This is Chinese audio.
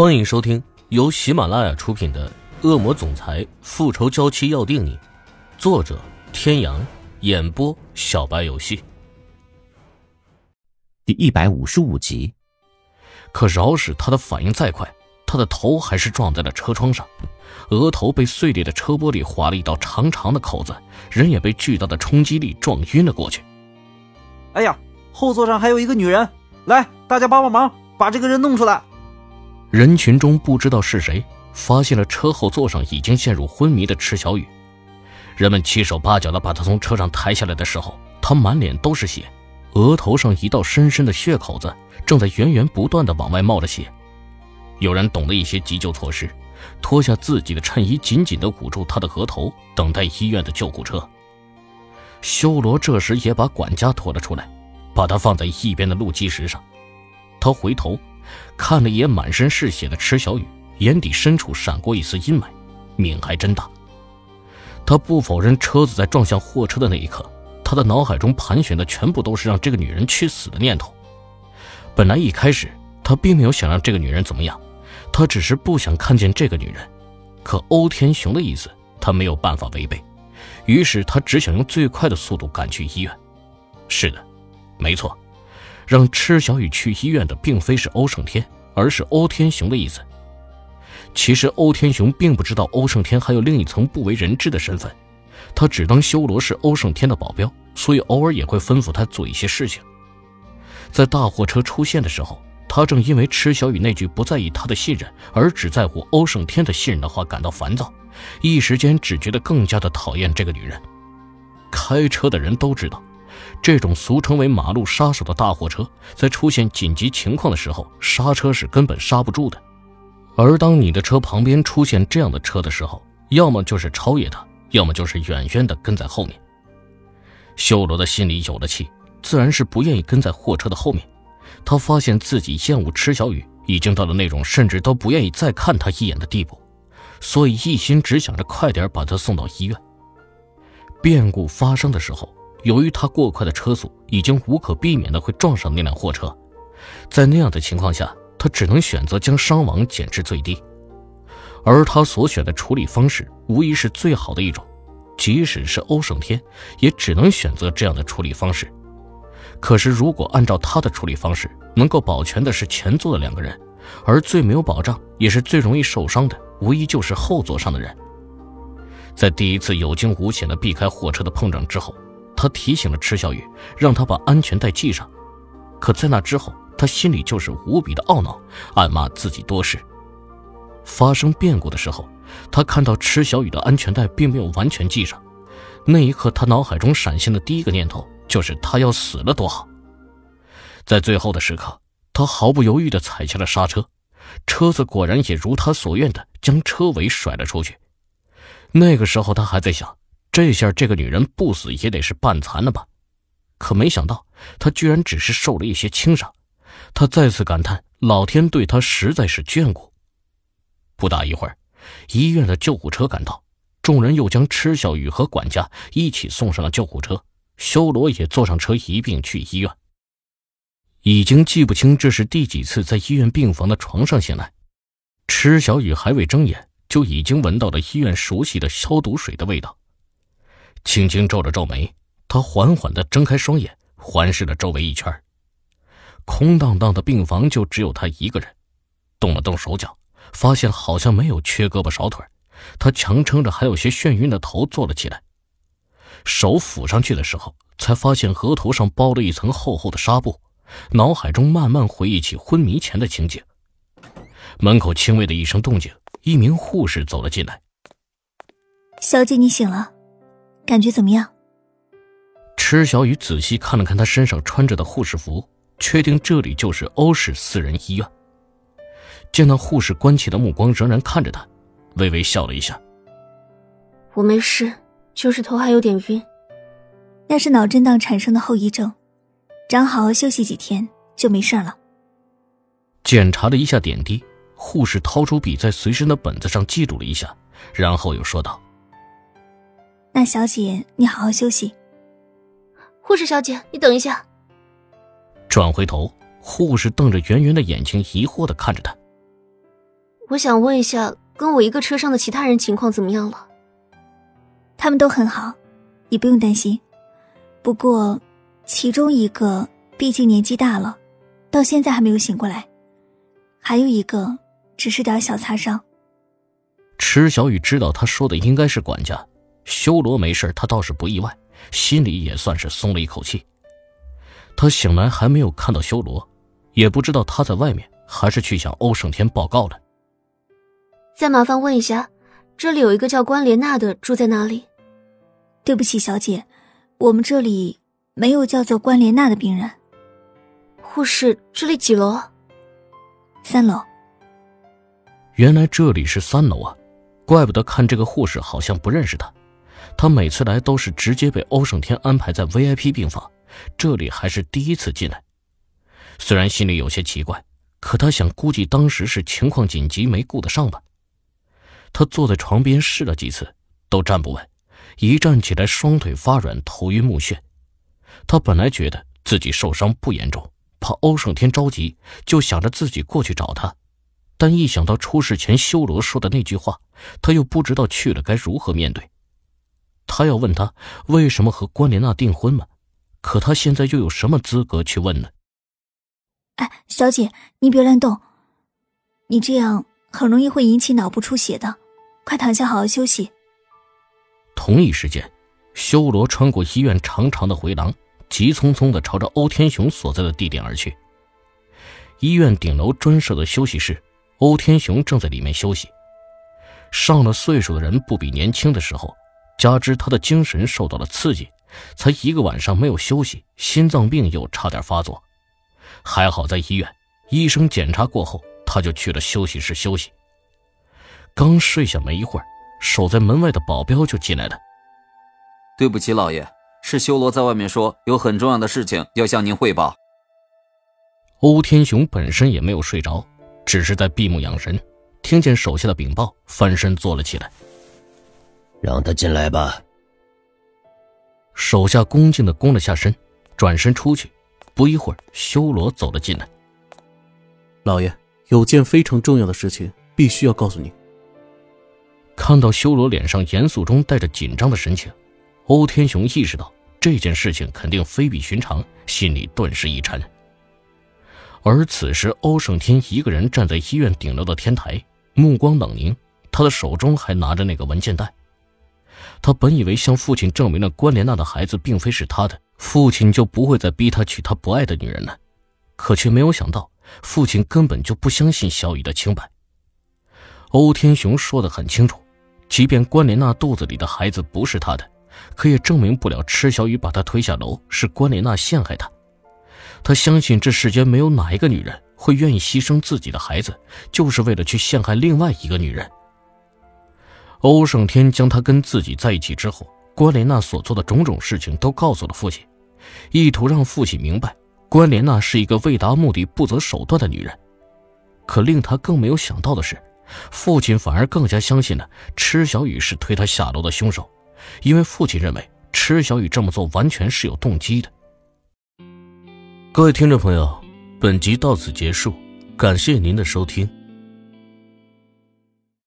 欢迎收听由喜马拉雅出品的《恶魔总裁复仇娇妻要定你》，作者：天阳，演播：小白游戏。第一百五十五集。可饶是他的反应再快，他的头还是撞在了车窗上，额头被碎裂的车玻璃划了一道长长的口子，人也被巨大的冲击力撞晕了过去。哎呀，后座上还有一个女人，来，大家帮帮忙，把这个人弄出来。人群中不知道是谁发现了车后座上已经陷入昏迷的池小雨，人们七手八脚的把他从车上抬下来的时候，他满脸都是血，额头上一道深深的血口子正在源源不断的往外冒着血。有人懂得一些急救措施，脱下自己的衬衣，紧紧的捂住他的额头，等待医院的救护车。修罗这时也把管家拖了出来，把他放在一边的路基石上，他回头。看了一眼满身是血的池小雨，眼底深处闪过一丝阴霾，命还真大。他不否认车子在撞向货车的那一刻，他的脑海中盘旋的全部都是让这个女人去死的念头。本来一开始他并没有想让这个女人怎么样，他只是不想看见这个女人。可欧天雄的意思他没有办法违背，于是他只想用最快的速度赶去医院。是的，没错。让池小雨去医院的并非是欧胜天，而是欧天雄的意思。其实欧天雄并不知道欧胜天还有另一层不为人知的身份，他只当修罗是欧胜天的保镖，所以偶尔也会吩咐他做一些事情。在大货车出现的时候，他正因为池小雨那句不在意他的信任，而只在乎欧胜天的信任的话感到烦躁，一时间只觉得更加的讨厌这个女人。开车的人都知道。这种俗称为“马路杀手”的大货车，在出现紧急情况的时候，刹车是根本刹不住的。而当你的车旁边出现这样的车的时候，要么就是超越他，要么就是远远的跟在后面。修罗的心里有了气，自然是不愿意跟在货车的后面。他发现自己厌恶池小雨，已经到了那种甚至都不愿意再看他一眼的地步，所以一心只想着快点把他送到医院。变故发生的时候。由于他过快的车速，已经无可避免的会撞上那辆货车，在那样的情况下，他只能选择将伤亡减至最低，而他所选的处理方式无疑是最好的一种，即使是欧胜天，也只能选择这样的处理方式。可是，如果按照他的处理方式，能够保全的是前座的两个人，而最没有保障，也是最容易受伤的，无疑就是后座上的人。在第一次有惊无险的避开货车的碰撞之后。他提醒了池小雨，让他把安全带系上。可在那之后，他心里就是无比的懊恼，暗骂自己多事。发生变故的时候，他看到池小雨的安全带并没有完全系上，那一刻，他脑海中闪现的第一个念头就是他要死了多好。在最后的时刻，他毫不犹豫地踩下了刹车，车子果然也如他所愿的将车尾甩了出去。那个时候，他还在想。这下这个女人不死也得是半残了吧？可没想到，她居然只是受了一些轻伤。他再次感叹：老天对他实在是眷顾。不大一会儿，医院的救护车赶到，众人又将池小雨和管家一起送上了救护车。修罗也坐上车，一并去医院。已经记不清这是第几次在医院病房的床上醒来，池小雨还未睁眼，就已经闻到了医院熟悉的消毒水的味道。轻轻皱了皱眉，他缓缓地睁开双眼，环视了周围一圈。空荡荡的病房就只有他一个人。动了动手脚，发现好像没有缺胳膊少腿。他强撑着还有些眩晕的头坐了起来，手抚上去的时候，才发现额头上包了一层厚厚的纱布。脑海中慢慢回忆起昏迷前的情景。门口轻微的一声动静，一名护士走了进来。小姐，你醒了。感觉怎么样？池小雨仔细看了看他身上穿着的护士服，确定这里就是欧氏私人医院。见到护士关切的目光仍然看着他，微微笑了一下：“我没事，就是头还有点晕，那是脑震荡产生的后遗症，长好好休息几天就没事了。”检查了一下点滴，护士掏出笔在随身的本子上记录了一下，然后又说道。那小姐，你好好休息。护士小姐，你等一下。转回头，护士瞪着圆圆的眼睛，疑惑的看着他。我想问一下，跟我一个车上的其他人情况怎么样了？他们都很好，你不用担心。不过，其中一个毕竟年纪大了，到现在还没有醒过来，还有一个只是点小擦伤。池小雨知道他说的应该是管家，修罗没事，他倒是不意外，心里也算是松了一口气。他醒来还没有看到修罗，也不知道他在外面还是去向欧胜天报告了。再麻烦问一下，这里有一个叫关莲娜的住在哪里？对不起，小姐，我们这里没有叫做关莲娜的病人。护士，这里几楼？三楼。原来这里是三楼啊。怪不得看这个护士好像不认识他，他每次来都是直接被欧胜天安排在 VIP 病房，这里还是第一次进来。虽然心里有些奇怪，可他想，估计当时是情况紧急没顾得上吧。他坐在床边试了几次，都站不稳，一站起来双腿发软，头晕目眩。他本来觉得自己受伤不严重，怕欧胜天着急，就想着自己过去找他。但一想到出事前修罗说的那句话，他又不知道去了该如何面对。他要问他为什么和关莲娜订婚吗？可他现在又有什么资格去问呢？哎，小姐，你别乱动，你这样很容易会引起脑部出血的，快躺下好好休息。同一时间，修罗穿过医院长长的回廊，急匆匆的朝着欧天雄所在的地点而去。医院顶楼专设的休息室。欧天雄正在里面休息。上了岁数的人不比年轻的时候，加之他的精神受到了刺激，才一个晚上没有休息，心脏病又差点发作。还好在医院，医生检查过后，他就去了休息室休息。刚睡下没一会儿，守在门外的保镖就进来了。对不起，老爷，是修罗在外面说有很重要的事情要向您汇报。欧天雄本身也没有睡着。只是在闭目养神，听见手下的禀报，翻身坐了起来。让他进来吧。手下恭敬的躬了下身，转身出去。不一会儿，修罗走了进来。老爷，有件非常重要的事情，必须要告诉你。看到修罗脸上严肃中带着紧张的神情，欧天雄意识到这件事情肯定非比寻常，心里顿时一沉。而此时，欧胜天一个人站在医院顶楼的天台，目光冷凝，他的手中还拿着那个文件袋。他本以为向父亲证明了关莲娜的孩子并非是他的，父亲就不会再逼他娶他不爱的女人了，可却没有想到，父亲根本就不相信小雨的清白。欧天雄说的很清楚，即便关莲娜肚子里的孩子不是他的，可也证明不了池小雨把他推下楼是关莲娜陷害他。他相信这世间没有哪一个女人会愿意牺牲自己的孩子，就是为了去陷害另外一个女人。欧胜天将他跟自己在一起之后，关莲娜所做的种种事情都告诉了父亲，意图让父亲明白关莲娜是一个为达目的不择手段的女人。可令他更没有想到的是，父亲反而更加相信了池小雨是推他下楼的凶手，因为父亲认为池小雨这么做完全是有动机的。各位听众朋友，本集到此结束，感谢您的收听。